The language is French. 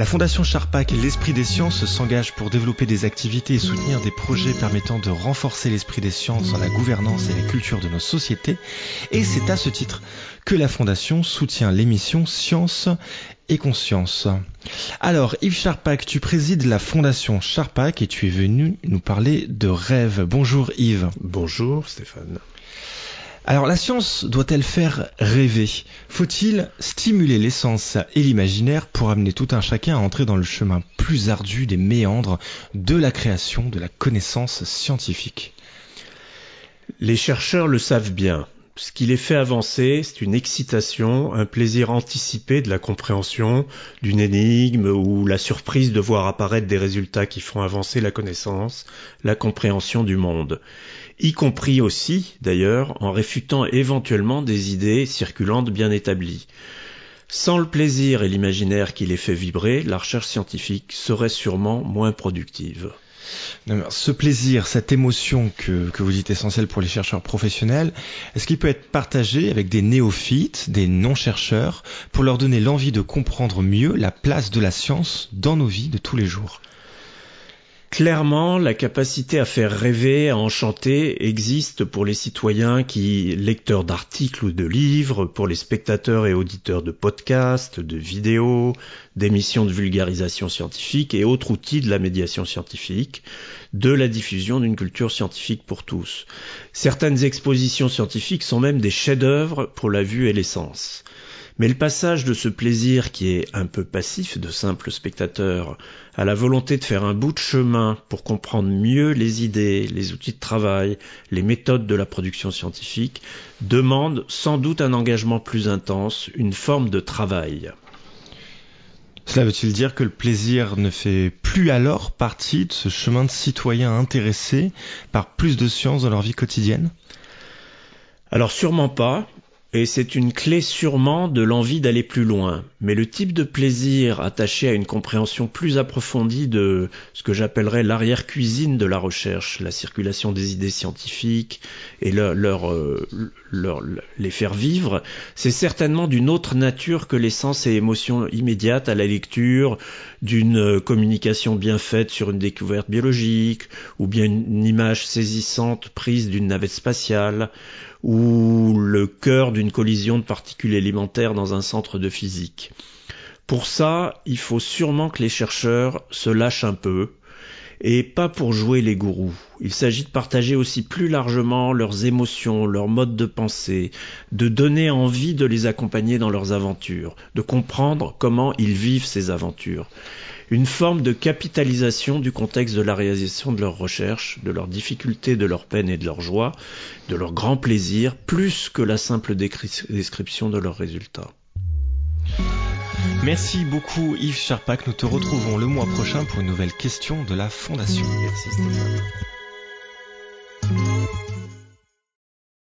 La Fondation Charpak et l'Esprit des Sciences s'engagent pour développer des activités et soutenir des projets permettant de renforcer l'esprit des sciences dans la gouvernance et la culture de nos sociétés. Et c'est à ce titre que la Fondation soutient l'émission Science et Conscience. Alors, Yves Charpak, tu présides la Fondation Charpak et tu es venu nous parler de rêve. Bonjour Yves. Bonjour Stéphane. Alors la science doit-elle faire rêver? Faut-il stimuler l'essence et l'imaginaire pour amener tout un chacun à entrer dans le chemin plus ardu des méandres de la création de la connaissance scientifique? Les chercheurs le savent bien. Ce qui les fait avancer, c'est une excitation, un plaisir anticipé de la compréhension d'une énigme ou la surprise de voir apparaître des résultats qui font avancer la connaissance, la compréhension du monde y compris aussi, d'ailleurs, en réfutant éventuellement des idées circulantes bien établies. Sans le plaisir et l'imaginaire qui les fait vibrer, la recherche scientifique serait sûrement moins productive. Ce plaisir, cette émotion que, vous dites essentielle pour les chercheurs professionnels, est-ce qu'il peut être partagé avec des néophytes, des non-chercheurs, pour leur donner l'envie de comprendre mieux la place de la science dans nos vies de tous les jours? Clairement, la capacité à faire rêver, à enchanter existe pour les citoyens qui, lecteurs d'articles ou de livres, pour les spectateurs et auditeurs de podcasts, de vidéos, d'émissions de vulgarisation scientifique et autres outils de la médiation scientifique, de la diffusion d'une culture scientifique pour tous. Certaines expositions scientifiques sont même des chefs-d'œuvre pour la vue et l'essence. Mais le passage de ce plaisir qui est un peu passif de simple spectateur à la volonté de faire un bout de chemin pour comprendre mieux les idées, les outils de travail, les méthodes de la production scientifique demande sans doute un engagement plus intense, une forme de travail. Cela veut-il dire que le plaisir ne fait plus alors partie de ce chemin de citoyens intéressés par plus de science dans leur vie quotidienne? Alors sûrement pas, et c'est une clé sûrement de l'envie d'aller plus loin. Mais le type de plaisir attaché à une compréhension plus approfondie de ce que j'appellerais l'arrière-cuisine de la recherche, la circulation des idées scientifiques et leur, leur, euh, leur, les faire vivre, c'est certainement d'une autre nature que l'essence et émotion immédiate à la lecture d'une euh, communication bien faite sur une découverte biologique, ou bien une image saisissante prise d'une navette spatiale, ou le cœur d'une collision de particules élémentaires dans un centre de physique. Pour ça, il faut sûrement que les chercheurs se lâchent un peu, et pas pour jouer les gourous. Il s'agit de partager aussi plus largement leurs émotions, leurs modes de pensée, de donner envie de les accompagner dans leurs aventures, de comprendre comment ils vivent ces aventures une forme de capitalisation du contexte de la réalisation de leurs recherches, de leurs difficultés, de leurs peines et de leurs joies, de leurs grands plaisirs, plus que la simple description de leurs résultats. Merci beaucoup Yves Charpak. Nous te retrouvons le mois prochain pour une nouvelle question de la Fondation.